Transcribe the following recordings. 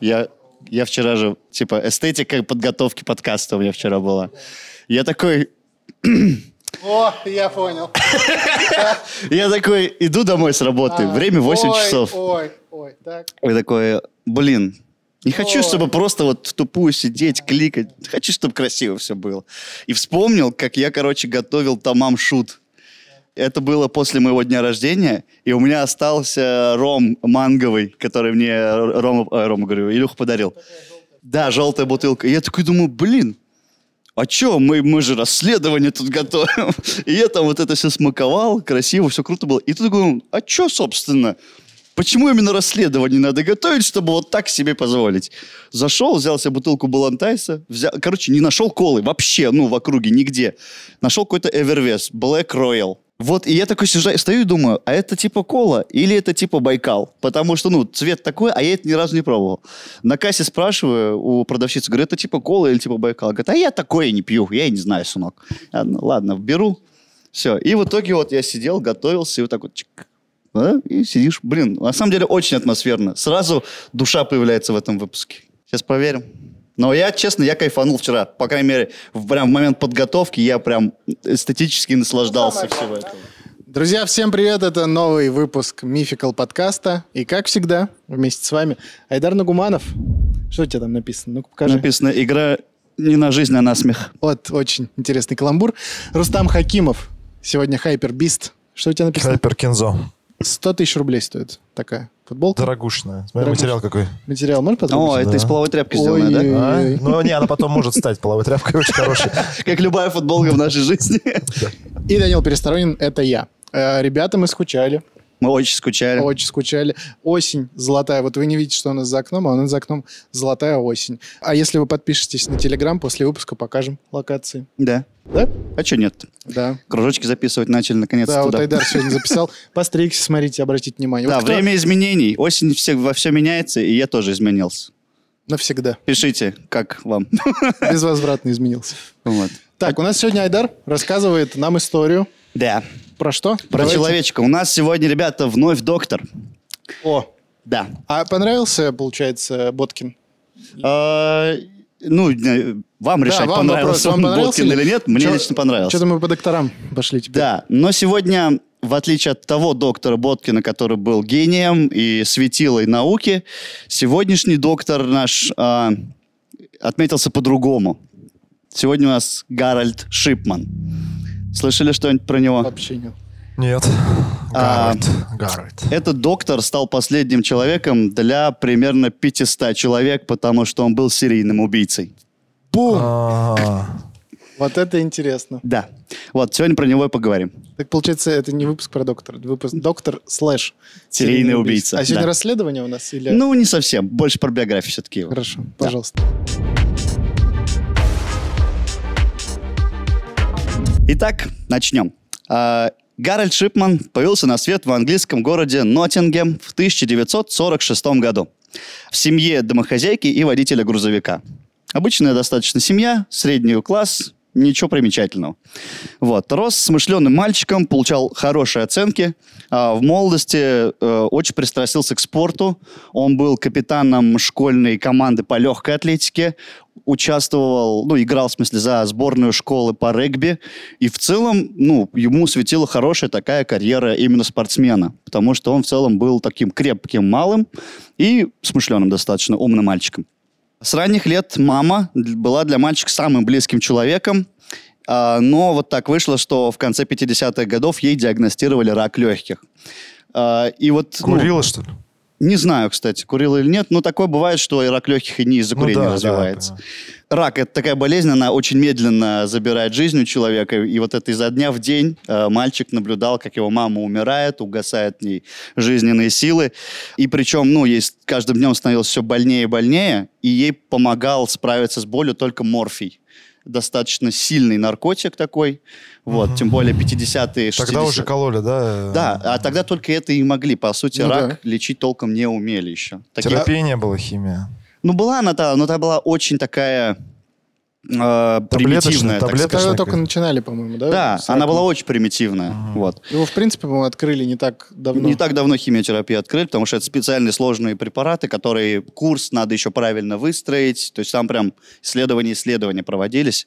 Я, я вчера же, типа, эстетика подготовки подкаста у меня вчера была. Я такой, О, я понял. я такой, иду домой с работы, время 8 Ой, часов. Ой, ой, так. И такой, блин, не хочу, чтобы просто вот в тупую сидеть, кликать. Хочу, чтобы красиво все было. И вспомнил, как я, короче, готовил тамам шут. Это было после моего дня рождения, и у меня остался ром манговый, который мне Рома, э, Рома говорю, Илюха подарил. Да, желтая бутылка. И я такой думаю, блин, а чё, мы, мы же расследование тут готовим. И я там вот это все смаковал, красиво, все круто было. И тут думаю, а чё, собственно, почему именно расследование надо готовить, чтобы вот так себе позволить? Зашел, взял себе бутылку Балантайса, взял, короче, не нашел колы вообще, ну, в округе, нигде. Нашел какой-то Эвервес, Black Royal. Вот, и я такой сижу, стою и думаю, а это типа кола или это типа Байкал? Потому что, ну, цвет такой, а я это ни разу не пробовал. На кассе спрашиваю у продавщицы, говорю, это типа кола или типа Байкал? Говорит, а я такое не пью, я и не знаю, сынок. Ладно, ладно, беру. Все. И в итоге вот я сидел, готовился, и вот так вот чик, да, и сидишь. Блин, на самом деле очень атмосферно. Сразу душа появляется в этом выпуске. Сейчас проверим. Но я, честно, я кайфанул вчера. По крайней мере, в, прям в момент подготовки я прям эстетически наслаждался всего этого. Друзья, всем привет! Это новый выпуск Мификал подкаста. И, как всегда, вместе с вами Айдар Нагуманов. Что у тебя там написано? Ну-ка, покажи. Написано «Игра не на жизнь, а на смех». Вот, очень интересный каламбур. Рустам Хакимов. Сегодня Хайпер Бист. Что у тебя написано? Хайпер Кензо. 100 тысяч рублей стоит такая футболка. Дорогушная. Смотри, Дорогушная. материал какой. Материал можно О, подробнее? это да. из половой тряпки сделано, да? А? Ну, не, она потом может стать половой тряпкой очень хорошей. Как любая футболка в нашей жизни. И Данил Пересторонин, это я. Э, Ребята, мы скучали. Мы очень скучали. Очень скучали. Осень золотая. Вот вы не видите, что у нас за окном, а у нас за окном золотая осень. А если вы подпишетесь на Телеграм, после выпуска покажем локации. Да. Да? А что нет? Да. Кружочки записывать начали наконец-то Да, вот туда. Айдар сегодня записал. Постригся, смотрите, обратите внимание. Да, Вот кто- время изменений. Осень все, во все меняется, и я тоже изменился. Навсегда. Пишите, как вам. Безвозвратно изменился. Вот. Так, у нас сегодня Айдар рассказывает нам историю. Да. Про что? Про Давайте. человечка. У нас сегодня, ребята, вновь доктор. О, Да. а понравился, получается, Боткин? А, ну, э, вам решать, вам вопрос. понравился Вам он понравился Боткин или- или нет. Мне Чё- лично понравился. Что-то мы по докторам пошли теперь. Да, но сегодня, в отличие от того доктора Боткина, который был гением и светилой науки, сегодняшний доктор наш а, отметился по-другому. Сегодня у нас Гарольд Шипман. Слышали что-нибудь про него? Вообще нет. Нет. А, Гаррет. Гаррет. Этот доктор стал последним человеком для примерно 500 человек, потому что он был серийным убийцей. Бум! А, Вот это интересно. Да. Вот, сегодня про него и поговорим. Так получается, это не выпуск про доктора, это выпуск доктор слэш Серийный убийца, А сегодня да. расследование у нас или... Ну, не совсем. Больше про биографию все-таки. его. Хорошо, пожалуйста. Итак, начнем. А, Гарольд Шипман появился на свет в английском городе Ноттингем в 1946 году в семье домохозяйки и водителя грузовика. Обычная достаточно семья, средний класс, ничего примечательного. Вот. Рос смышленым мальчиком, получал хорошие оценки. А, в молодости э, очень пристрастился к спорту. Он был капитаном школьной команды по легкой атлетике. Участвовал, ну, играл, в смысле, за сборную школы по регби. И в целом, ну, ему светила хорошая такая карьера именно спортсмена. Потому что он в целом был таким крепким малым и смышленым достаточно, умным мальчиком. С ранних лет мама была для мальчика самым близким человеком, а, но вот так вышло, что в конце 50-х годов ей диагностировали рак легких. А, И вот, ну, Курила, что ли? не знаю, кстати, курила или нет, но такое бывает, что и рак легких и не из-за Ну курения да, да, развивается. Рак – это такая болезнь, она очень медленно забирает жизнь у человека. И вот это изо дня в день э, мальчик наблюдал, как его мама умирает, угасает в ней жизненные силы. И причем, ну, ей с каждым днем становилось все больнее и больнее, и ей помогал справиться с болью только морфий. Достаточно сильный наркотик такой. Вот, тем более 50-е, 60-е. Тогда уже кололи, да? Да, а тогда только это и могли. По сути, Ну рак да. лечить толком не умели еще. Такие- Терапии не было, химия. Ну, была она, да, но та была очень такая э, примитивная. так таблеточная. Когда только начинали, по-моему, да? Да, С она раком? была очень примитивная. Вот. Его, в принципе, по-моему, открыли не так давно. Не так давно химиотерапию открыли, потому что это специальные сложные препараты, которые курс надо еще правильно выстроить. То есть там прям исследования исследования проводились.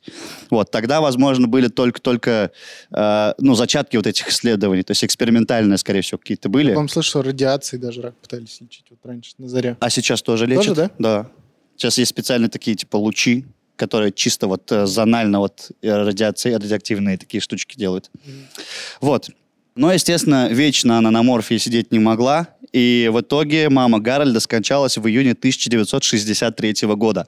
Вот тогда, возможно, были только-только э, ну зачатки вот этих исследований, то есть экспериментальные, скорее всего, какие-то Я, были. по-моему, слышал, что радиацией даже рак пытались лечить вот раньше, на заре. А сейчас тоже лечат? да? Да. Сейчас есть специальные такие типа лучи, которые чисто вот э, зонально вот э, радиации, радиоактивные такие штучки делают. Вот. Но, естественно, вечно она на морфии сидеть не могла, и в итоге мама Гарольда скончалась в июне 1963 года.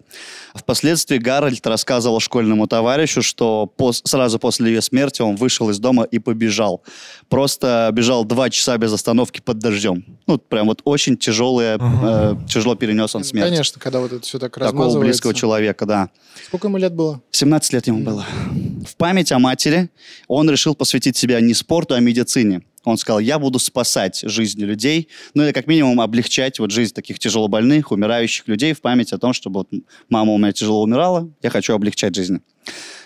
Впоследствии Гарольд рассказывал школьному товарищу, что пос- сразу после ее смерти он вышел из дома и побежал. Просто бежал два часа без остановки под дождем. Ну, прям вот очень тяжелое, э, тяжело перенес он смерть. Конечно, когда вот это все так Такого размазывается. близкого человека, да. Сколько ему лет было? 17 лет ему было. В память о матери он решил посвятить себя не спорту, а медицине. Он сказал, я буду спасать жизни людей, ну или как минимум облегчать вот жизнь таких тяжелобольных, умирающих людей в память о том, чтобы вот мама у меня тяжело умирала, я хочу облегчать жизнь.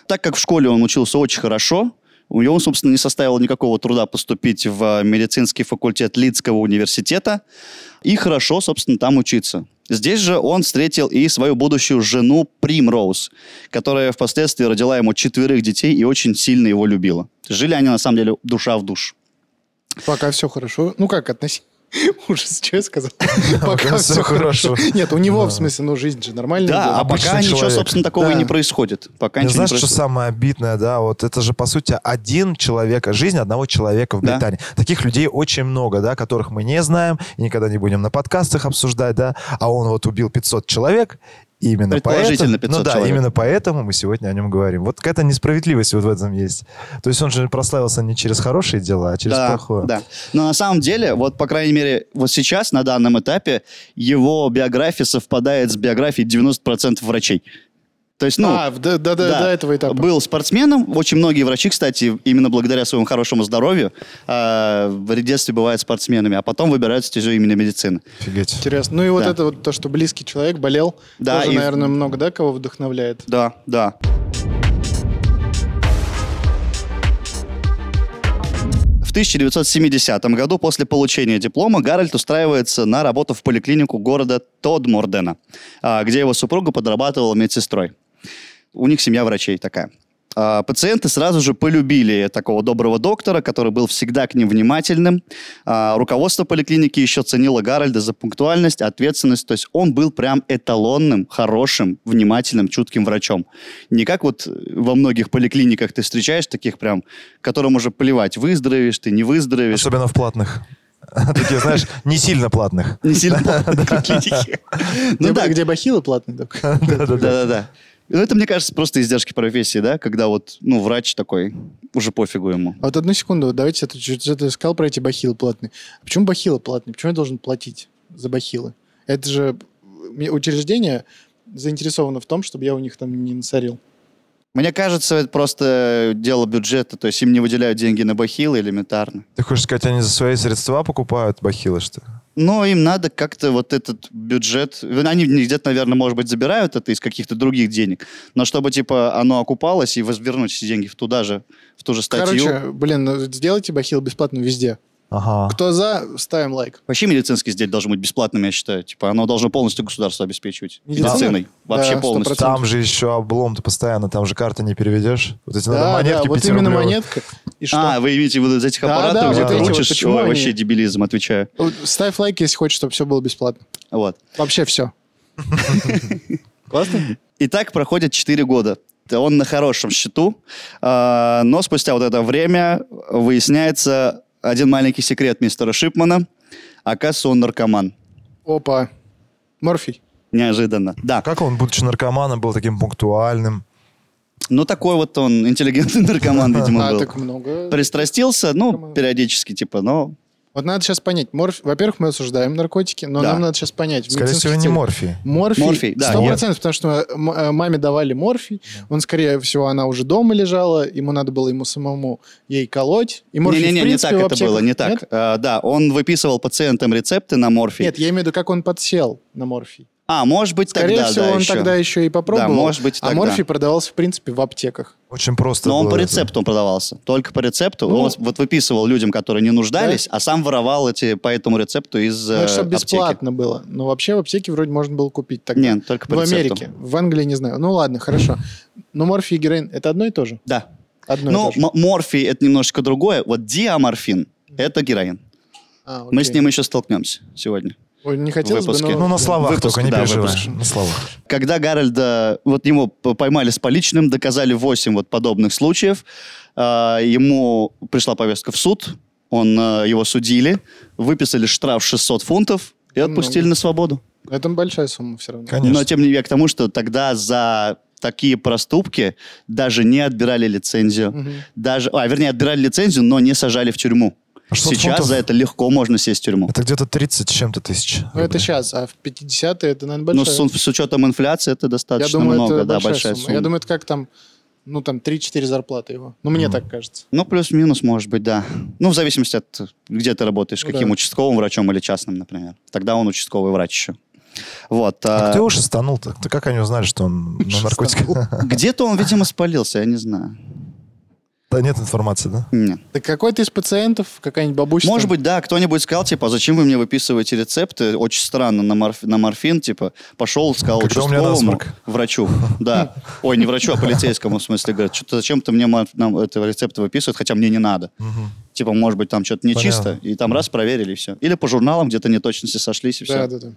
Так как в школе он учился очень хорошо, у него, собственно, не составило никакого труда поступить в медицинский факультет Лидского университета и хорошо, собственно, там учиться. Здесь же он встретил и свою будущую жену Примроуз, которая впоследствии родила ему четверых детей и очень сильно его любила. Жили они, на самом деле, душа в душ. Пока все хорошо. Ну как, относи. Ужас, что я сказал? Пока все хорошо. хорошо. Нет, у него, в смысле, ну, жизнь же нормальная. Да, а пока ничего, собственно, такого и Да. не происходит. Пока Не знаешь, что самое обидное, да? Вот это же, по сути, один человек, жизнь одного человека в Да. Британии. Таких людей очень много, да, которых мы не знаем и никогда не будем на подкастах обсуждать, да. А он вот убил 500 человек, именно Предположительно поэтому, 500 ну да, человек. именно поэтому мы сегодня о нем говорим. Вот какая-то несправедливость вот в этом есть. То есть он же прославился не через хорошие дела, а через да, плохое. Да. Но на самом деле, вот, по крайней мере, вот сейчас, на данном этапе, его биография совпадает с биографией 90% врачей. То есть, ну, А, в- да, да, до этого этапа. Был спортсменом. Очень многие врачи, кстати, именно благодаря своему хорошему здоровью э, в детстве бывают спортсменами, а потом выбирают стезю именно медицины. Офигеть. Интересно. Ну и вот Да. это вот то, что близкий человек болел, Да, тоже, и- наверное, много, да, кого вдохновляет. Да, да. В 1970 году после получения диплома Гарольд устраивается на работу в поликлинику города Тодмордена, а, где его супруга подрабатывала медсестрой. У них семья врачей такая. А, Пациенты сразу же полюбили такого доброго доктора, который был всегда к ним внимательным. А, Руководство поликлиники еще ценило Гарольда за пунктуальность, ответственность. То есть он был прям эталонным, хорошим, внимательным, чутким врачом. Не как вот во многих поликлиниках ты встречаешь таких прям, которым уже плевать, выздоровеешь ты, не выздоровеешь. Особенно в платных. Такие, знаешь, не сильно платных. Не сильно поликлиники. Ну да, где бахилы платные. Да-да-да. Ну, это, мне кажется, просто издержки профессии, да, когда вот, ну, врач такой, уже пофигу ему. А вот одну секунду, давайте, ты сказал про эти бахилы платные. А почему бахилы платные? Почему я должен платить за бахилы? Это же учреждение заинтересовано в том, чтобы я у них там не насорил. Мне кажется, это просто дело бюджета, то есть им не выделяют деньги на бахилы элементарно. Ты хочешь сказать, они за свои средства покупают бахилы, что ли? Но им надо как-то вот этот бюджет... Они где-то, наверное, может быть, забирают это из каких-то других денег, но чтобы, типа, оно окупалось и возвернуть эти деньги в туда же, в ту же статью. Короче, блин, ну, сделайте бахилы бесплатно везде. Ага. Кто за, ставим лайк. Вообще медицинские изделия должны быть бесплатными, я считаю. Типа, оно должно полностью государство обеспечивать. Медицина? Медициной. Вообще Да, полностью. 100%. Там же еще облом-то постоянно, там же карты не переведешь. Вот эти надо Да, монетки да, вот именно монетка. И что? А, вы имеете в виду из этих Да, аппаратов, да, где вот ты вот, почему Ой, они- вообще дебилизм, отвечаю. Вот Ставь лайк, если хочешь, чтобы все было бесплатно. Вот. Вообще все. Классно? И так проходит 4 года. Он на хорошем счету, а, но спустя вот это время выясняется один маленький секрет мистера Шипмана. Оказывается, он наркоман. Опа. Морфий. Неожиданно. Да. Как он, будучи наркоманом, был таким пунктуальным? Ну, такой вот он интеллигентный наркоман, видимо, А, был. так много. Пристрастился, ну, периодически, типа, но... Вот надо сейчас понять. Морф... Во-первых, мы осуждаем наркотики, но Да. нам надо сейчас понять. Скорее всего, не морфий. Морфий. Морфий, да, Сто я- процентов, потому что э, маме давали морфий. Он, скорее всего, она уже дома лежала. Ему надо было ему самому ей колоть. И морфий, в Не-не-не, не принципе, так в это было, не так. Нет? А, да, он выписывал пациентам рецепты на морфий. Нет, я имею в виду, как он подсел на морфий. А, может быть, Скорее тогда, всего, да, он еще. тогда еще и попробовал. Да, может быть, А тогда. морфий продавался, в принципе, в аптеках. Очень просто Но он по рецепту он продавался. Только по рецепту. Ну, он вот выписывал людям, которые не нуждались, а сам воровал эти по этому рецепту из Ну, это э, чтобы аптеки. бесплатно было. Но вообще в аптеке вроде можно было купить тогда. Нет, только по в рецепту. Америке. В Англии не знаю. Ну ладно, хорошо. Но морфий и героин это одно и то же? Да. Одно Ну, и то же. морфий это немножечко другое. Вот диаморфин это героин. А, Мы с ним еще столкнемся сегодня. Ой, не хотелось бы, выпуске. но... Ну, на словах Выпуск, только, не да, переживай. выпуск. На словах. Когда Гарольда, вот его п- поймали с поличным, доказали 8 вот подобных случаев, а, ему пришла повестка в суд, он, а, его судили, выписали штраф 600 фунтов и Это отпустили много. на свободу. Это большая сумма все равно. Конечно. Но тем не менее к тому, что тогда за такие проступки даже не отбирали лицензию. Мгм. Даже, а, вернее, отбирали лицензию, но не сажали в тюрьму. А 600 Сейчас фунтов? за это легко можно сесть в тюрьму. Это где-то 30 с чем-то тысяч. Ну, это сейчас, а в 50-е это, наверное, Но большая. с, с учетом инфляции это Я достаточно думаю, много, это да, большая, большая сумма. сумма. Я думаю, это как там, ну, там 3-4 зарплаты его. Ну, мне так кажется. Ну, плюс-минус, может быть, да. Ну, в зависимости от, где ты работаешь, Ну каким да. участковым врачом или частным, например. Тогда он участковый врач еще. Вот. А а, кто его шестанул-то? Ты как они узнали, что он на наркотиках? Где-то он, видимо, спалился, я не знаю. Да нет информации, да? Нет. Так какой-то из пациентов, какая-нибудь бабушка... Может быть, да, кто-нибудь сказал, типа, а зачем вы мне выписываете рецепты? Очень странно, на, морф- на морфин, типа, пошел, сказал Когда участковому, врачу, да. Ой, не врачу, а полицейскому, в смысле, говорит, что-то зачем ты мне нам этого рецепта выписывают, хотя мне не надо. Мгм. Типа, может быть, там что-то нечисто, Понятно. и там раз проверили, и все. Или по журналам где-то неточности сошлись, и все. Да, да, да.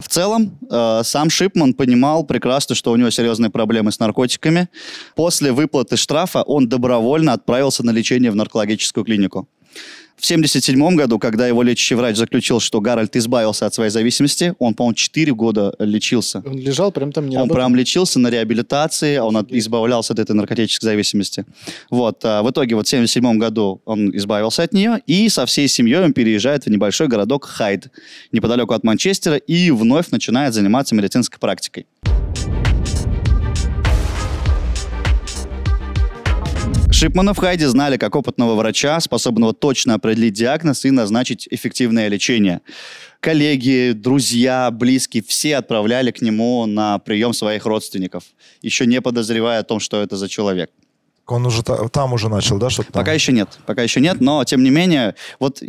В целом, э, сам Шипман понимал прекрасно, что у него серьезные проблемы с наркотиками. После выплаты штрафа он добровольно отправился на лечение в наркологическую клинику. В 1977 году, когда его лечащий врач заключил, что Гарольд избавился от своей зависимости, он, по-моему, 4 года лечился. Он лежал прям там, не он работал. прям лечился на реабилитации, он от- избавлялся от этой наркотической зависимости. Вот, а в итоге вот в 1977 году он избавился от нее, и со всей семьей он переезжает в небольшой городок Хайд, неподалеку от Манчестера, и вновь начинает заниматься медицинской практикой. Шипмана в Хайде знали как опытного врача, способного точно определить диагноз и назначить эффективное лечение. Коллеги, друзья, близкие, все отправляли к нему на прием своих родственников, еще не подозревая о том, что это за человек. Он уже та- там уже начал, да, что-то? Пока еще нет, пока еще нет, но тем не менее, вот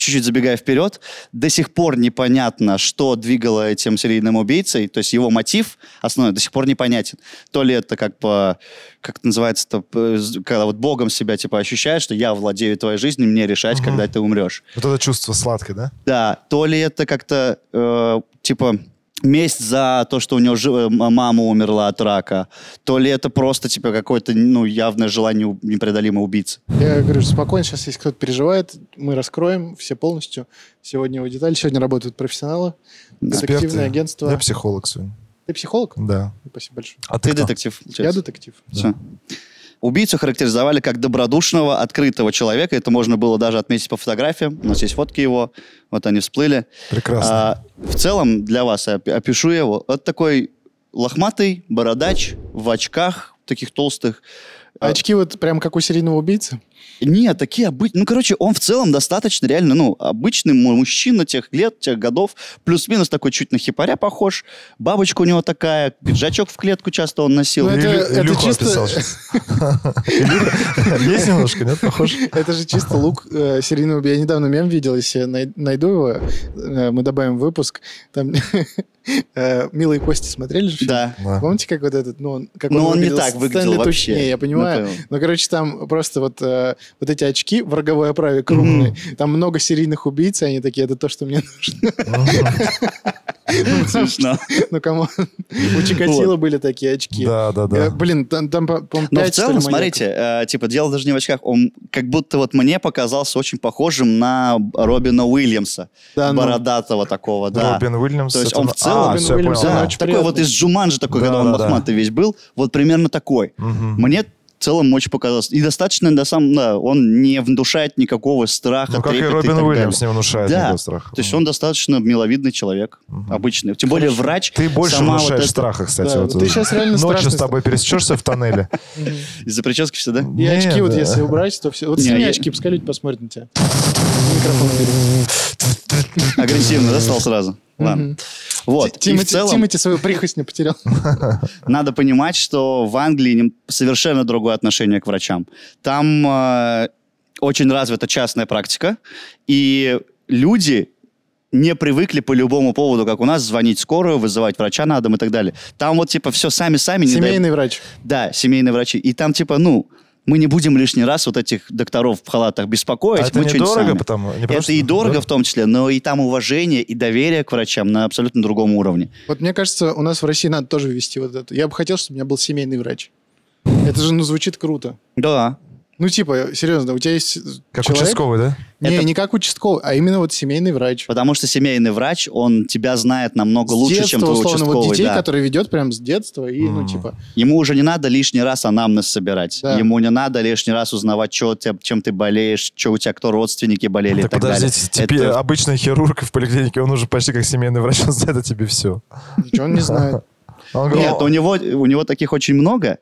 чуть-чуть забегая вперед, до сих пор непонятно, что двигало этим серийным убийцей, то есть его мотив основной до сих пор непонятен. То ли это как по, как это называется, то, з- когда вот Богом себя типа ощущаешь, что я владею твоей жизнью, мне решать, Мгм. когда ты умрешь. Вот это чувство сладкое, да? Да, то ли это как-то э, типа месть за то, что у него жи- э, мама умерла от рака, то ли это просто типа какое-то ну явное желание непреодолимо убийцы. Я говорю, спокойно, сейчас если кто-то переживает, мы раскроем все полностью. Сегодня его детали. Сегодня работают профессионалы. Детективное Эксперты. агентство. Я психолог сегодня. Ты психолог? Да. Спасибо большое. А Ты ты, детектив. Я получается. детектив. Всё. Убийцу характеризовали как добродушного, открытого человека. Это можно было даже отметить по фотографиям. У нас есть фотки его. Вот они всплыли. Прекрасно. А, в целом, для вас я опи- опишу его. Это такой лохматый бородач в очках, таких толстых. А очки вот прям как у серийного убийцы? Нет, такие обычные. Ну, короче, он в целом достаточно реально, ну, обычный му- мужчина тех лет, тех годов. Плюс-минус такой чуть на хипаря похож. Бабочка у него такая, пиджачок в клетку часто он носил. Ну, это- Илю- это чисто- описал щас. Есть немножко, нет, похож? Это же чисто лук э, серийного убийцы. Я недавно мем видел, если найду его, э, мы добавим выпуск. Там э, «Милые кости» смотрели же? фильм? Да. Помните, как вот этот, ну, он, как Но он не выглядел? так выглядел Стэнли вообще. Не, я понимаю. Ну. Ну, короче, там просто вот, э, вот эти очки в роговой оправе крупные. Там много серийных убийц, и они такие, это то, что мне нужно. Смешно. Ну, кому? У Чикатило были такие очки. Да, да, Э, да. Блин, там, по-моему, Но в целом, смотрите, э, типа, дело даже не в очках. Он как будто вот мне показался очень похожим на Робина Уильямса. Ну. Бородатого такого, да. Робин Уильямс. То есть он в целом- А, такой вот из Джуманджи такой, Да, когда он лохматый весь был. Вот примерно такой. Мне в целом очень показалось. И достаточно, да, сам, да, он не внушает никакого страха, Ну, как и Робин так Уильямс далее. не внушает Да. никакого страха. То есть он достаточно миловидный человек, обычный. Тем более врач. Ты больше сама вот внушаешь это- страха, кстати. Да, вот, ты щас реально Ночью страшный с тобой пересечешься в тоннеле. Из-за прически все, да? И очки вот если убрать, то все. Вот сними очки, пускай люди посмотрят на тебя. Микрофон убери. Агрессивно, да, стал сразу? Ладно. Вот. Тимати, целом Тимати свою прихость не потерял. надо понимать, что в Англии совершенно другое отношение к врачам. Там э, очень развита частная практика, и люди не привыкли по любому поводу, как у нас, звонить скорую, вызывать врача на дом и так далее. Там вот типа все сами-сами. не дай- Семейный врач. Да, семейные врачи. И там типа, ну, мы не будем лишний раз вот этих докторов в халатах беспокоить. А это мы недорого, сами. потому... не Это просто- и дорого да? в том числе, но и там уважение и доверие к врачам на абсолютно другом уровне. Вот мне кажется, у нас в России надо тоже ввести вот это. Я бы хотел, чтобы у меня был семейный врач. Это же, ну, звучит круто. Да. Ну, типа, серьезно, у тебя есть Как человек... участковый, да? Не, Это- не как участковый, а именно вот семейный врач. Потому что семейный врач, он тебя знает намного С лучше, детства, чем твой условно, участковый. вот детей, да. которые ведет прям с детства, и, ну, Мгм. типа... Ему уже не надо лишний раз анамнез собирать. Да. Ему не надо лишний раз узнавать, чё тебя, чем ты болеешь, что у тебя, кто родственники болели и Так так далее. подождите, теперь Это- обычный хирург в поликлинике, он уже почти как семейный врач, он знает о тебе все. Ничего он не знает. Он Нет, у него, у него таких очень много.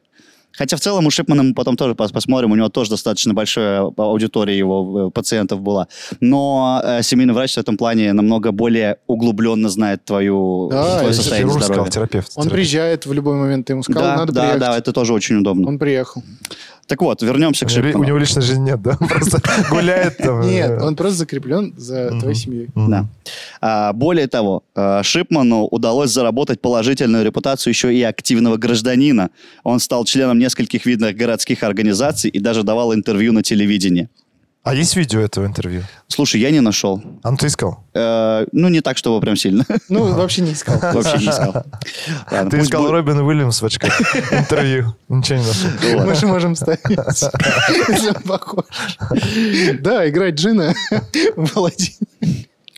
Хотя в целом у Шипмана мы потом тоже пос- посмотрим, у него тоже достаточно большая аудитория его э, пациентов была. Но э, семейный врач в этом плане намного более углубленно знает твою, Да, твое состояние хирург сказал, здоровья. терапевт. Он терапевт. приезжает в любой момент, ты ему сказал, Да, надо да, приехать. да, это тоже очень удобно. Он приехал. Так вот, вернемся к Шипману. у него личной жизни нет, да? Он просто гуляет там. Нет, э, он просто закреплен за твоей семьей. Да. А, более того, а, Шипману удалось заработать положительную репутацию еще и активного гражданина. Он стал членом нескольких видных городских организаций и даже давал интервью на телевидении. А есть видео этого интервью? Слушай, я не нашел. А ну ты искал? Э, ну, не так, чтобы прям сильно. Ну, вообще не искал. Вообще не искал. Ладно, Ты пусть искал будет. Робин Уильямс в очках. Интервью. Ничего не нашел. Ну ладно. Мы же можем ставить. Если он похож. Да, играть Джина в Аладдине.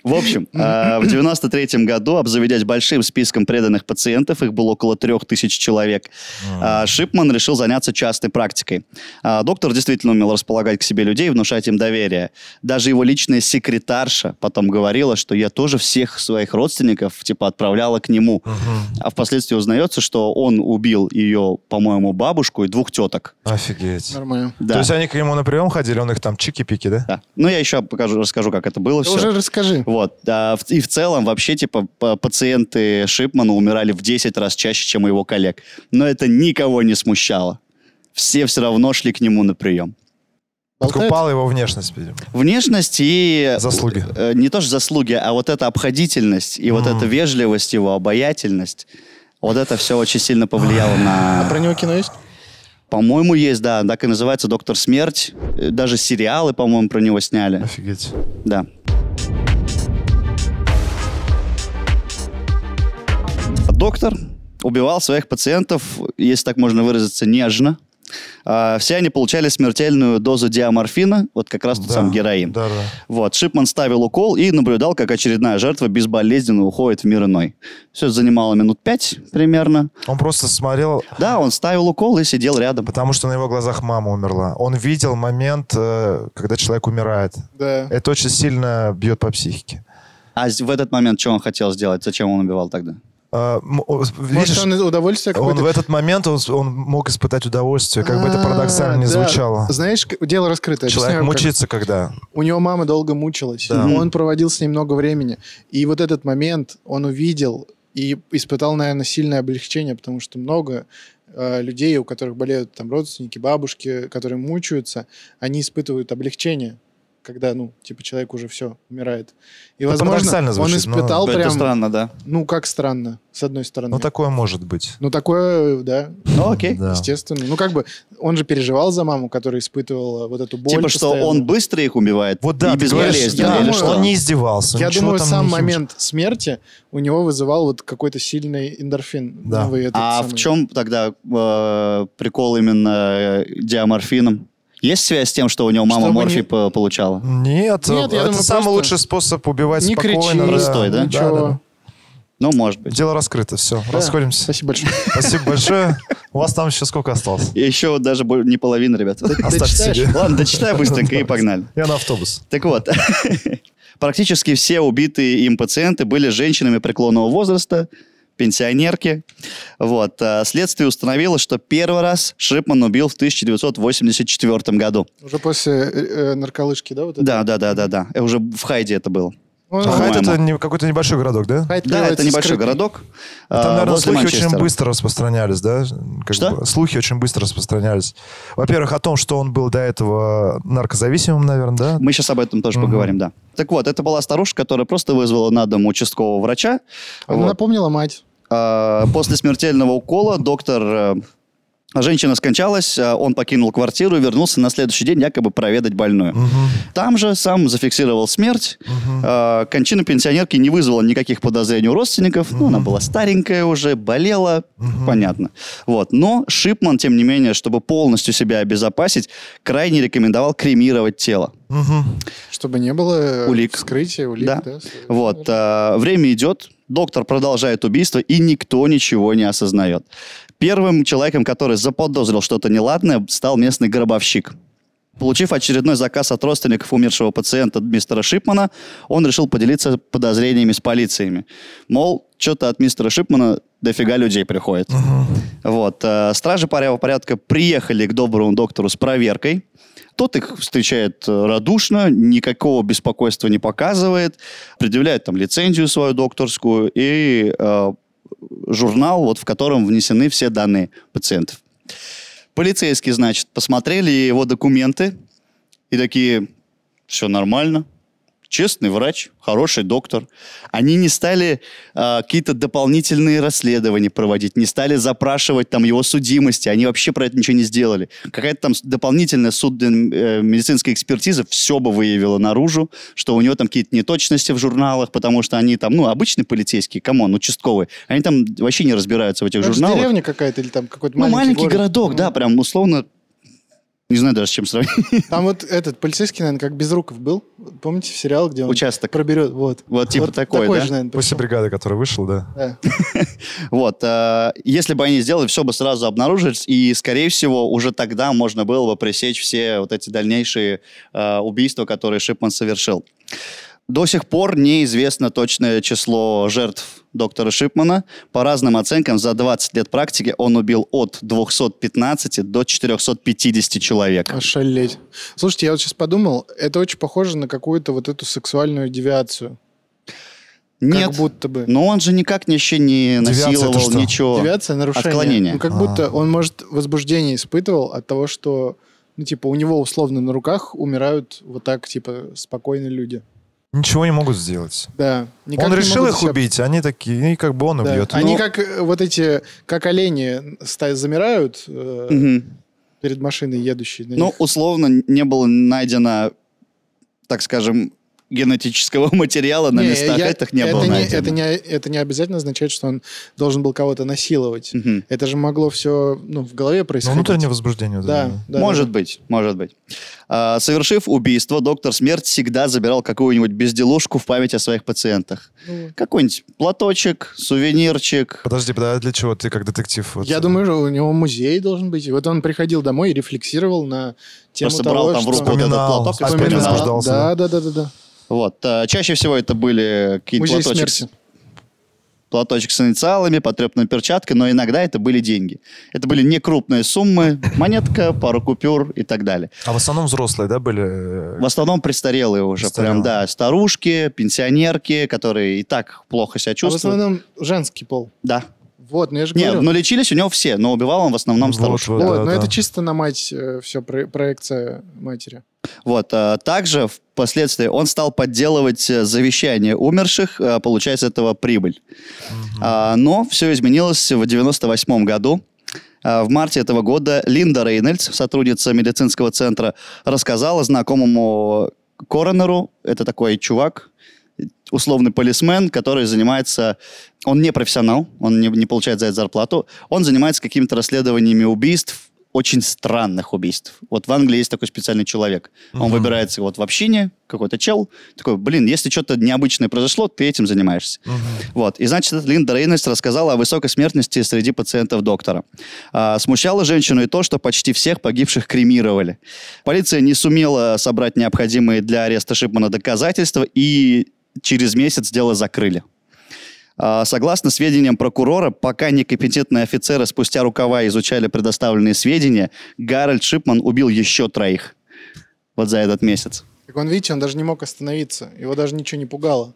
В общем, э, в 93 году, обзаведясь большим списком преданных пациентов, их было около трех тысяч человек, э, Шипман решил заняться частной практикой. А, Доктор действительно умел располагать к себе людей, внушать им доверие. Даже его личная секретарша потом говорила, что я тоже всех своих родственников типа отправляла к нему. А впоследствии узнается, что он убил ее, по-моему, бабушку и двух теток. Офигеть. Нормально. Да. То есть они к нему на прием ходили, он их там чики-пики, да? Да. Ну, я еще покажу, расскажу, как это было Ты все. уже расскажи. Вот. А и в целом вообще, типа, пациенты Шипмана умирали в 10 раз чаще, чем у его коллег. Но это никого не смущало. Все все равно шли к нему на прием. А Подкупала его внешность, видимо. Внешность и... Заслуги. э, Не то что заслуги, а вот эта обходительность и вот эта вежливость его, обаятельность. Вот это все очень сильно повлияло А на... про него кино есть? По-моему, есть, да. Так и называется «Доктор Смерть». Э, Даже сериалы, по-моему, про него сняли. Офигеть. Да. Доктор убивал своих пациентов, если так можно выразиться, нежно. А, все они получали смертельную дозу диаморфина, вот как раз тот Да, сам героин. Да, да. Вот, Шипман ставил укол и наблюдал, как очередная жертва безболезненно уходит в мир иной. Все это занимало минут пять примерно. Он просто смотрел, Да, он ставил укол и сидел рядом. потому что на его глазах мама умерла. Он видел момент, э, когда человек умирает. Да. Это очень сильно бьет по психике. А в этот момент что он хотел сделать? Зачем он убивал тогда? А, Может, видишь, он удовольствие он в этот момент он, он мог испытать удовольствие, как бы это А, парадоксально не звучало. Знаешь, дело раскрыто. Человек мучится, когда. У него мама долго мучилась. Он проводил с ней много времени. И вот этот момент он увидел и испытал, наверное, сильное облегчение, потому что много э, людей, у которых болеют там родственники, бабушки, которые мучаются, они испытывают облегчение, когда, ну, типа, человек уже все, умирает. И, Это возможно, парадоксально он звучит, но- испытал это прям, странно, да. ну, как странно, с одной стороны. Ну, такое может быть. Ну, такое, да, Ну, окей. Да. естественно. Ну, как бы, он же переживал за маму, которая испытывала вот эту боль Типа, что он быстро их убивает Вот да, и безболезненно, я или думаю, что? он не издевался. Я думаю, там сам момент смерти у него вызывал вот какой-то сильный эндорфин. Да. новый этот А самый. в чем тогда э, прикол именно э, диаморфином? Есть связь с тем, что у него мама Чтобы морфий не- по- получала? Нет, Нет, я это думаю, самый просто лучший способ убивать Не спокойно. кричи, да. Простой, да? ничего. Да, да. Ну, может быть. Дело раскрыто, все, Да. расходимся. Спасибо большое. Спасибо большое. У вас там еще сколько осталось? Еще даже не половина, ребят. Оставьте себе. Ладно, дочитай быстренько и погнали. Я на автобус. Так вот, практически все убитые им пациенты были женщинами преклонного возраста, пенсионерки. Вот. а Следствие установило, что первый раз Шипман убил в 1984 году. Уже после э, э, нарколыжки, да? Вот это? Да, да, да, да, да. Э, Уже в Хайде это было. А Хайт это не- какой-то небольшой городок, да? Хайт Да, это небольшой скрытый. городок. Там, а, наверное, возле слухи очень Манчестера. быстро распространялись, да? Как Что? бы слухи очень быстро распространялись. Во-первых, о том, что он был до этого наркозависимым, наверное, да? Мы сейчас об этом тоже Мгм. поговорим, да. Так вот, это была старушка, которая просто вызвала на дом участкового врача. Она Вот. напомнила мать. А, После смертельного укола доктор... э, Женщина скончалась, а он покинул квартиру и вернулся на следующий день якобы проведать больную. Мгм. Там же сам зафиксировал смерть. А, Кончина пенсионерки не вызвала никаких подозрений у родственников. Ну, она была старенькая уже, болела, понятно. Вот. Но Шипман, тем не менее, чтобы полностью себя обезопасить, крайне рекомендовал кремировать тело. Мгм. Чтобы не было э, Улик. вскрытия, улик. Да. Да. Вот. а, время идет, доктор продолжает убийство, и никто ничего не осознает. Первым человеком, который заподозрил что-то неладное, стал местный гробовщик. Получив очередной заказ от родственников умершего пациента мистера Шипмана, он решил поделиться подозрениями с полициями. Мол, что-то от мистера Шипмана дофига людей приходит. Вот. э, Стражи правопорядка приехали к доброму доктору с проверкой. Тот их встречает э, радушно, никакого беспокойства не показывает, предъявляет там лицензию свою докторскую и э, журнал, вот, в котором внесены все данные пациентов. Полицейские, значит, посмотрели его документы и такие, все нормально, честный врач, хороший доктор. Они не стали а, какие-то дополнительные расследования проводить, не стали запрашивать там его судимости, они вообще про это ничего не сделали. Какая-то там дополнительная судно-медицинская экспертиза все бы выявила наружу, что у него там какие-то неточности в журналах, потому что они там, ну, обычные полицейские, come on, участковые, они там вообще не разбираются в этих Это журналах. деревня какая-то или там какой-то Ну, маленький, город. городок, да, Ну, прям условно, не знаю даже с чем сравнить. Там вот этот полицейский, наверное, как Безруков был. Помните в сериал, где он Участок. проберет? Вот. Вот типа такой, такой да? же, наверное, После бригады, который вышел, да. Да. Вот, э, если бы они сделали, все бы сразу обнаружилось, и, скорее всего, уже тогда можно было бы пресечь все вот эти дальнейшие э, убийства, которые Шипман совершил. До сих пор неизвестно точное число жертв доктора Шипмана. По разным оценкам, за 20 лет практики он убил от 215 до 450 человек. Ошалеть. Слушайте, я вот сейчас подумал, это очень похоже на какую-то вот эту сексуальную девиацию. Нет, Как будто бы. но он же никак еще не насиловал, что? ничего. Девиация, нарушение. Отклонение. Ну, как А. будто он, может, возбуждение испытывал от того, что, ну, типа, у него условно на руках умирают вот так, типа, спокойно люди. Ничего не могут сделать. Да. Он решил их себя- убить, они такие, и как бы он Да. убьет. Они Ну- как э, вот эти, как олени замирают э, Мгм. перед машиной едущей. Ну, них. условно, не было найдено, так скажем, генетического материала на Не, местах я- этих не это было не, найдено. это, не, это не обязательно означает, что он должен был кого-то насиловать. Мгм. Это же могло все ну, в голове Ну, происходить. внутреннее возбуждение. Да, это, да. может да. быть, может быть. А, совершив убийство, доктор Смерть всегда забирал какую-нибудь безделушку в память о своих пациентах. Ну, Какой-нибудь платочек, сувенирчик. Подожди, подожди, а для чего ты как детектив? вот, Я думаю, что у него музей должен быть. И вот он приходил домой и рефлексировал на тему Просто того, брал там в что... руку вот этот платок. опять. Да, да, да, да, да. Вот. а, чаще всего это были какие-то платочек, смерти. Платочек с инициалами, потрепанной перчаткой, но иногда это были деньги. Это были не крупные суммы, монетка, пару купюр и так далее. А в основном взрослые, да, были? э, В основном престарелые уже, Престарелые. прям, да, старушки, пенсионерки, которые и так плохо себя А в чувствуют. основном женский пол. Да. Вот, ну я же Нет, говорю. но лечились у него все, но убивал он в основном Вот, старушек. вот. вот, да, но да. это чисто на мать все, проекция матери. Вот. а, Также впоследствии он стал подделывать э, завещания умерших, э, получая с этого прибыль. А, Но все изменилось в 98 году. А, В марте этого года Линда Рейнольдс, сотрудница медицинского центра, рассказала знакомому коронеру, это такой чувак, условный полисмен, который занимается... Он не профессионал, он не, не получает за это зарплату. Он занимается какими-то расследованиями убийств, очень странных убийств. Вот в Англии есть такой специальный человек. Он выбирается вот в общине, какой-то чел, такой, блин, если что-то необычное произошло, ты этим занимаешься. Вот. И, значит, Линда Рейнольдс рассказала о высокой смертности среди пациентов доктора. А, смущало женщину и то, что почти всех погибших кремировали. Полиция не сумела собрать необходимые для ареста Шипмана доказательства и через месяц дело закрыли. А, Согласно сведениям прокурора, пока некомпетентные офицеры спустя рукава изучали предоставленные сведения, Гарольд Шипман убил еще троих вот за этот месяц. Так он, видите, он даже не мог остановиться. Его даже ничего не пугало.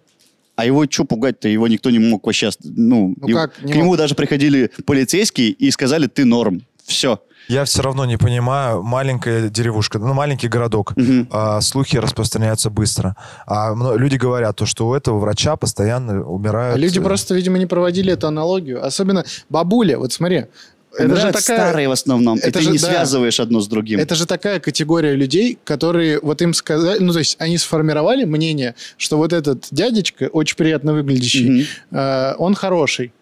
А его что пугать-то? Его никто не мог вообще... Ну, Ну его- как, не к нему мог? даже приходили полицейские и сказали, ты норм. Все. Я все равно не понимаю, маленькая деревушка, ну, маленький городок, Мгм. а, слухи распространяются быстро. А люди говорят, то, что у этого врача постоянно умирают... А люди э, просто, видимо, не проводили эту аналогию. Особенно бабуля, вот смотри. Это же такая... старые в основном. это и ты же, не да. связываешь одно с другим. Это же такая категория людей, которые вот им сказали, ну то есть они сформировали мнение, что вот этот дядечка, очень приятно выглядящий, Мгм. э, он хороший.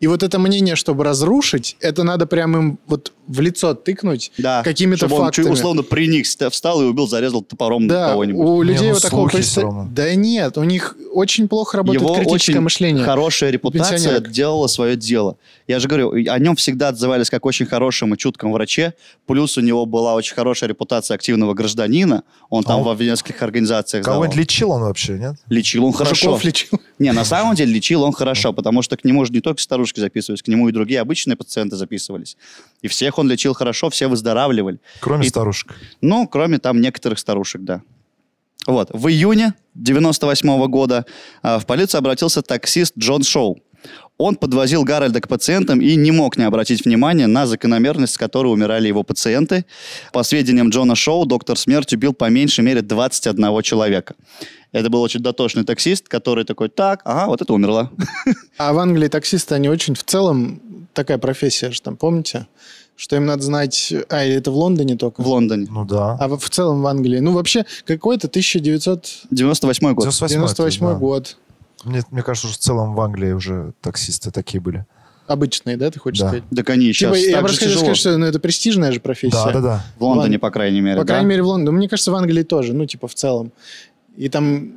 И вот это мнение, чтобы разрушить, это надо прям им вот в лицо тыкнуть Да. какими-то Чтобы он фактами. условно приник, ст- встал и убил, зарезал топором Да, кого-нибудь. у Не, людей ну, вот такого представ-. Да нет, у них очень плохо работает Его критическое очень мышление. хорошая репутация пенсионерок. делала свое дело. Я же говорю, о нем всегда отзывались как очень хорошем и чутком враче. Плюс у него была очень хорошая репутация активного гражданина. Он там А он- во нескольких организациях Кого-нибудь лечил он вообще, нет? лечил он хорошо. Мужиков лечил. Не, на самом деле лечил он хорошо, потому что к нему же не только старушки записывались, к нему и другие обычные пациенты записывались. И всех он лечил хорошо, все выздоравливали. Кроме И- старушек. Ну, кроме там некоторых старушек, да. Вот. В июне 98 года а, в полицию обратился таксист Джон Шоу. Он подвозил Гарольда к пациентам и не мог не обратить внимания на закономерность, с которой умирали его пациенты. По сведениям Джона Шоу, доктор смерть убил по меньшей мере 21 человека. Это был очень дотошный таксист, который такой, так, ага, вот это умерла. А в Англии таксисты, они очень в целом такая профессия же там, помните? Что им надо знать... А, или это в Лондоне только? В Лондоне. Ну да. А в в целом в Англии? Ну, вообще, какой-то 1998 98 год. 98 да. год. Мне, мне кажется, что в целом в Англии уже таксисты такие были. Обычные, да, ты хочешь Да. сказать? Так они сейчас Типа, я просто хочу сказать, что ну, это престижная же профессия. Да, да, да. В Лондоне, Ладно. по крайней мере, По да? крайней мере, в Лондоне. Ну, мне кажется, в Англии тоже, ну, типа, в целом. И там...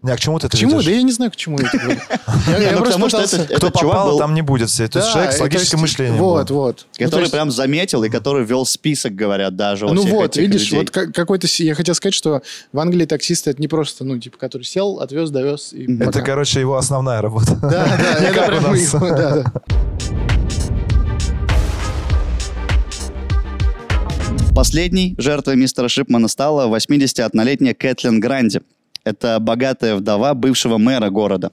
Не, а к чему ты К это чему? ведешь? Да я не знаю, к чему я это говорю. Я- ну, просто пытался- это- Кто попал, там не будет сидеть. То есть Да, человек с логическим мышлением. Вот, вот. Ну, то Который есть- прям заметил и который вел список, говорят, даже. Ну вот, видишь, вот как- какой-то... Я хотел сказать, что в Англии таксисты это не просто, ну, типа, который сел, отвез, довез и Это, Это, короче, его основная работа. Да, да, это прям нас. его, да, да. Последней жертвой мистера Шипмана стала 81-летняя Кэтлин Гранди. Это богатая вдова бывшего мэра города.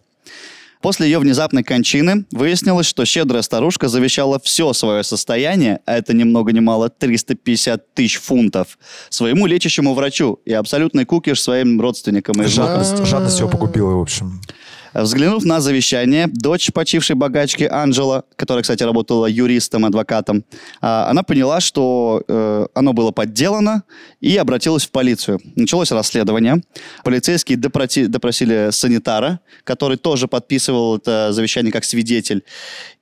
После ее внезапной кончины выяснилось, что щедрая старушка завещала все свое состояние, а это ни много ни мало 350 тысяч фунтов, своему лечащему врачу и абсолютный кукиш своим родственникам и Жадность, жадность его погубила, в общем. Взглянув на завещание, дочь почившей богачки Анджела, которая, кстати, работала юристом, адвокатом, а, она поняла, что э, оно было подделано и обратилась в полицию. Началось расследование. Полицейские допроти- допросили санитара, который тоже подписывал это завещание как свидетель.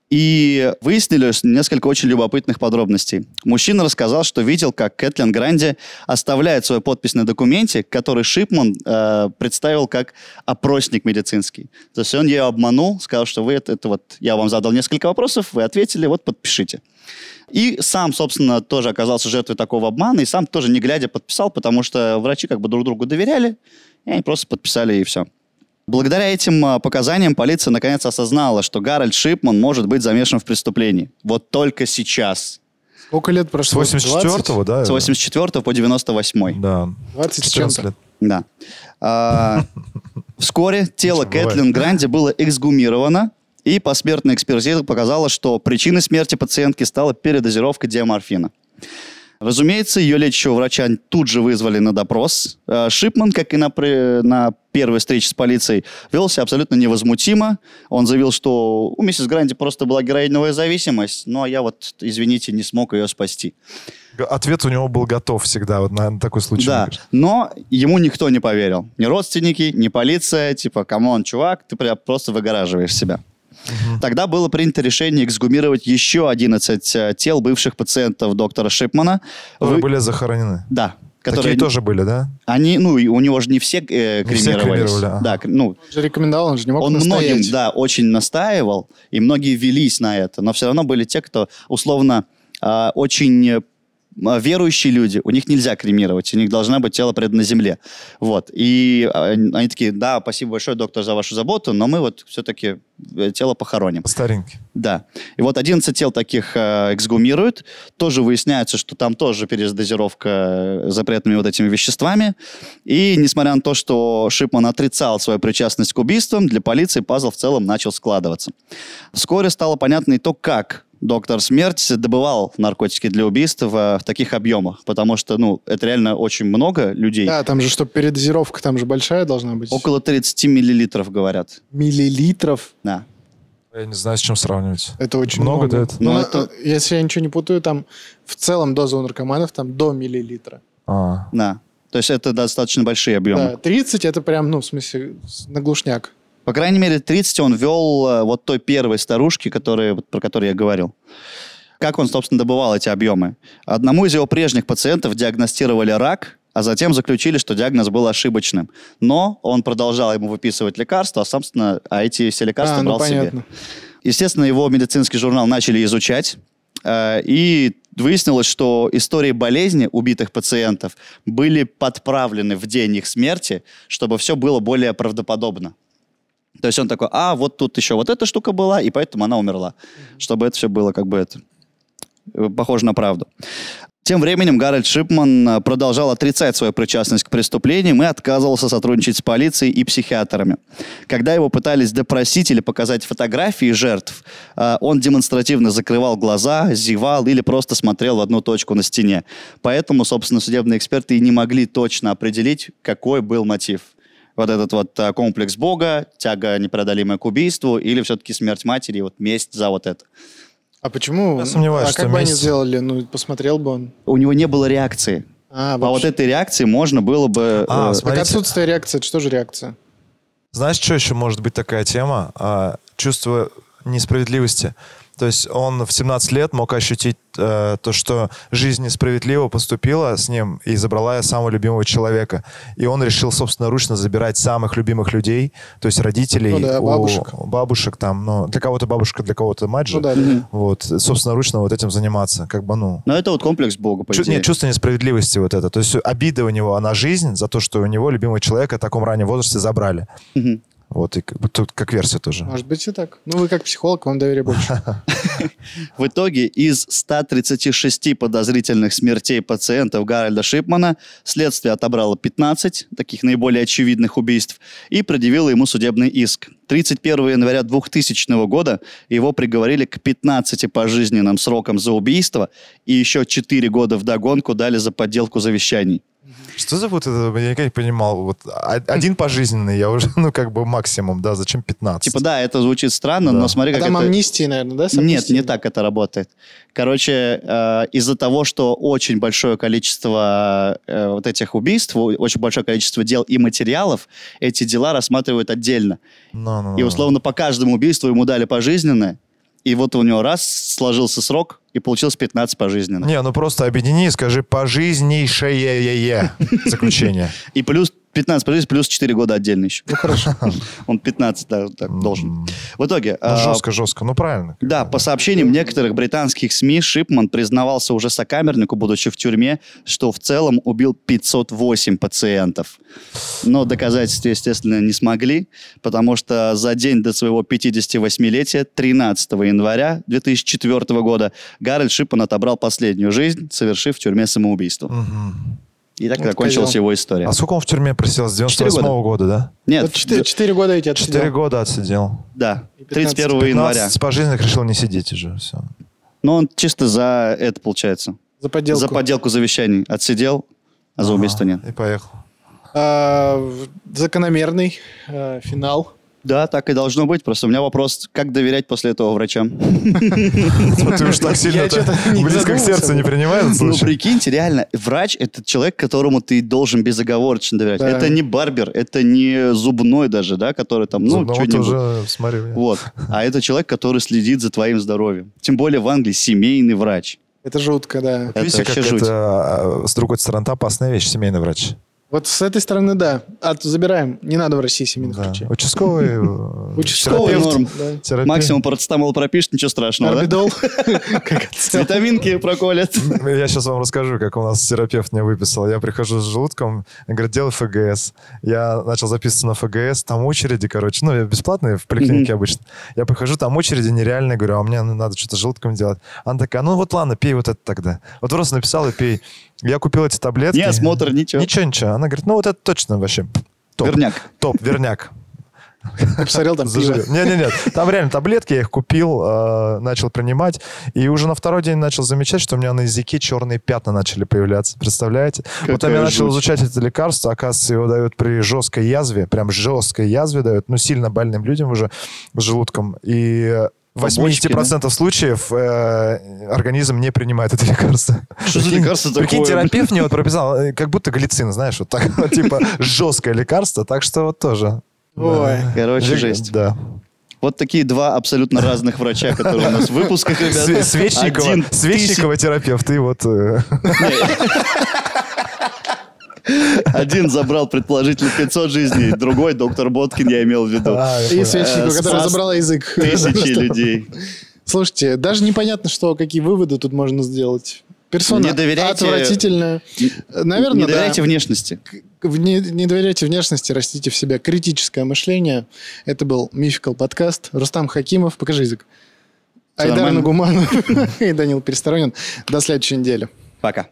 И выяснили несколько очень любопытных подробностей. Мужчина рассказал, что видел, как Кэтлин Гранди оставляет свою подпись на документе, который Шипман э, представил как опросник медицинский. То есть он ее обманул, сказал, что вы это, это вот, я вам задал несколько вопросов, вы ответили, вот подпишите. И сам, собственно, тоже оказался жертвой такого обмана, и сам тоже не глядя подписал, потому что врачи как бы друг другу доверяли, и они просто подписали, и все. Благодаря этим а, показаниям полиция наконец осознала, что Гарольд Шипман может быть замешан в преступлении. Вот только сейчас. Сколько лет С прошло? 84-го, да? С 84 по 98. Да. 20 с 14 чем-то. лет. Да. А, Вскоре тело Кэтлин Гранди было эксгумировано, и посмертная экспертиза показала, что причиной смерти пациентки стала передозировка диаморфина. Разумеется, ее лечащего врача тут же вызвали на допрос. Э, Шипман, как и на, на первой встрече с полицией, вел себя абсолютно невозмутимо. Он заявил, что у миссис Гранди просто была героиновая зависимость, ну а я вот, извините, не смог ее спасти. Ответ у него был готов всегда, вот на такой случай. Да, но ему никто не поверил. Ни родственники, ни полиция. Типа, come on, чувак, ты просто выгораживаешь себя. Тогда было принято решение эксгумировать еще 11 э, тел бывших пациентов доктора Шипмана. Которые Вы- были захоронены. Да. Такие Которые... тоже были, да? Они, ну, и у него же не все э, Не все кремировались. кремировали, ага. Да, ну, Он же рекомендовал, он же не мог он настоять. многим, да, очень настаивал, и многие велись на это, но все равно были те, кто условно а, очень э, а, верующие люди, у них нельзя кремировать, у них должна быть тело предано земле. Вот. И а, они такие, да, спасибо большое, доктор, за вашу заботу, но мы вот все-таки э, тело похороним. Старенький. Да. И вот 11 тел таких э, эксгумируют. Тоже выясняется, что там тоже передозировка э, запретными вот этими веществами. И несмотря на то, что Шипман отрицал свою причастность к убийствам, для полиции пазл в целом начал складываться. Вскоре стало понятно и то, как доктор Смерть добывал наркотики для убийств в, в таких объемах, потому что, ну, это реально очень много людей. Да, там же, чтобы передозировка там же большая должна быть. Около 30 миллилитров, говорят. Миллилитров. Да. Я не знаю, с чем сравнивать. Это очень Много, много. да, это? Ну, Ну, на- это- Если я ничего не путаю, там в целом доза у наркоманов там до миллилитра. А, Да. То есть это достаточно большие объемы. Да, 30 это прям, ну, в смысле, с- на глушняк. По крайней мере, 30 он вел э, вот той первой старушки, которая, про которую я говорил. Как он, собственно, добывал эти объемы? Одному из его прежних пациентов диагностировали рак, а затем заключили, что диагноз был ошибочным. Но он продолжал ему выписывать лекарства, а, собственно, а эти все лекарства а, ну брал понятно. себе. Естественно, его медицинский журнал начали изучать, э, и выяснилось, что истории болезни убитых пациентов были подправлены в день их смерти, чтобы все было более правдоподобно. То есть он такой, а, вот тут еще вот эта штука была, и поэтому она умерла. Чтобы это все было как бы это э, похоже на правду. Тем временем Гарольд Шипман э, продолжал отрицать свою причастность к преступлениям и отказывался сотрудничать с полицией и психиатрами. Когда его пытались допросить или показать фотографии жертв, э, он демонстративно закрывал глаза, зевал или просто смотрел в одну точку на стене. Поэтому, собственно, судебные эксперты и не могли точно определить, какой был мотив. Вот этот вот э, комплекс Бога, тяга непреодолимая к убийству или все-таки смерть матери, вот месть за вот это. А почему? Я сомневаюсь, а что как бы они сделали? Ну, посмотрел бы он. У него не было реакции. А, По вот вообще. этой реакции можно было бы... А, э, смотри. Так Смотрите. отсутствие реакции, это что же реакция? Знаешь, что еще может быть такая тема? А, чувство несправедливости. То есть он в 17 лет мог ощутить э, то, что жизнь несправедливо поступила с ним и забрала самого любимого человека. И он решил собственноручно забирать самых любимых людей, то есть родителей, Ну да, у- бабушек. бабушек там, ну, для кого-то бабушка, для кого-то мать же. Ну да, да. Вот, собственноручно вот этим заниматься, как бы, ну... Но это вот комплекс Бога, по Чу- идее. нет, чувство несправедливости вот это. То есть обида у него на жизнь за то, что у него любимого человека в таком раннем возрасте забрали. Мгм. Вот, и как тут как версия тоже. Может быть и так. Ну, вы как психолог, вам доверия больше. В итоге из 136 подозрительных смертей пациентов Гарольда Шипмана следствие отобрало 15 таких наиболее очевидных убийств и предъявило ему судебный иск. 31 января 2000 года его приговорили к 15 пожизненным срокам за убийство и еще 4 года вдогонку дали за подделку завещаний. Что за вот это, я никогда не понимал. Вот один пожизненный, я уже, ну, как бы максимум, да, зачем 15? Типа, да, это звучит странно, Да. но смотри, А как там это... амнистии, наверное, да? Нет, не так это работает. Короче, э, из-за того, что очень большое количество э, вот этих убийств, очень большое количество дел и материалов, эти дела рассматривают отдельно. Ну, ну, И ну. условно по каждому убийству ему дали пожизненное, и вот у него раз сложился срок, и получилось 15 пожизненных. Не, ну просто объедини и скажи пожизнейшее заключение. И плюс 15 пожизненных, плюс 4 года отдельно еще. Ну, хорошо. Он 15 да, так, должен. М. В итоге... Ну, э, жестко, жестко. Ну, правильно. Да, по сообщениям некоторых британских СМИ, Шипман признавался уже сокамернику, будучи в тюрьме, что в целом убил 508 пациентов. Но доказательства, естественно, не смогли, потому что за день до своего 58-летия, 13 января 2004 года, Гарольд Шипман отобрал последнюю жизнь, совершив в тюрьме самоубийство. Мгм. И так Вот закончилась козел. его история. А сколько он в тюрьме просидел? С Четыре 98 года, да? Нет, Вот четыре- Четыре года эти Четыре отсидел. года отсидел. да, И 15. 31 января. 15 пожизненных решил не сидеть уже. Все. Но он чисто за это, получается. За подделку. За подделку завещаний отсидел, а за убийство нет. И поехал. А, закономерный э, финал. Да, так и должно быть. Просто у меня вопрос, как доверять после этого врачам? Ты уж так сильно близко к сердцу не принимает Ну, прикиньте, реально, врач — это человек, которому ты должен безоговорочно доверять. Это не барбер, это не зубной даже, да, который там, ну, что-нибудь. тоже, смотри. Вот. А это человек, который следит за твоим здоровьем. Тем более в Англии семейный врач. Это жутко, да. Это Видите, как вообще жуть. это, а, с другой стороны, опасная вещь, семейный врач. Вот с этой стороны, да. А то забираем. Не надо в России семейных Да. врачей. Участковый, э, Участковый норм. Максимум парацетамол пропишет, ничего страшного? Орбидол. Витаминки проколят. Я сейчас вам расскажу, как у нас терапевт мне выписал. Я прихожу с желудком, говорит, делай ФГС. Я начал записываться на ФГС, там очереди, короче, ну, бесплатные в поликлинике обычно. Я прихожу, там очереди нереальные, говорю, а мне надо что-то с желудком делать. Она такая, ну вот ладно, пей вот это тогда. Вот просто написал и пей. Я купил эти таблетки. Не осмотр, ничего. Ничего, ничего. Она говорит, ну вот это точно вообще топ. Верняк. Топ, верняк. Посмотрел там пиво. Не-не-не, там реально таблетки, я их купил, э, начал принимать, и уже на второй день начал замечать, что у меня на языке черные пятна начали появляться. Представляете? вот там я начал изучать это лекарство, оказывается, его дают при жесткой язве, прям жесткой язве дают, ну, сильно больным людям уже с желудком, и в Побочки, 80% случаев э, организм не принимает это лекарство. Что за Прикинь- лекарство Прикинь, такое? терапевт мне вот прописал, э, как будто глицин, знаешь, вот так, вот, типа жесткое лекарство, так что вот тоже. Ой. Короче, жесть. Да. Вот такие два абсолютно разных врача, которые у нас в выпусках, ребята. Све- Свечникова, Один Свечникова терапевт, и вот... Один забрал предположительно 500 жизней, другой, доктор Боткин, я имел в виду. а, И понял. свечнику, Э, которая спас забрала язык. Тысячи людей. Слушайте, даже непонятно, что, какие выводы тут можно сделать. Персона Не доверяйте- отвратительная. Наверное, Не доверяйте да. внешности. Не, не доверяйте внешности, растите в себя критическое мышление. Это был Мификал подкаст. Рустам Хакимов, покажи язык. Всё Айдар? Нагуманов и Данил Пересторонин. До следующей недели. Пока.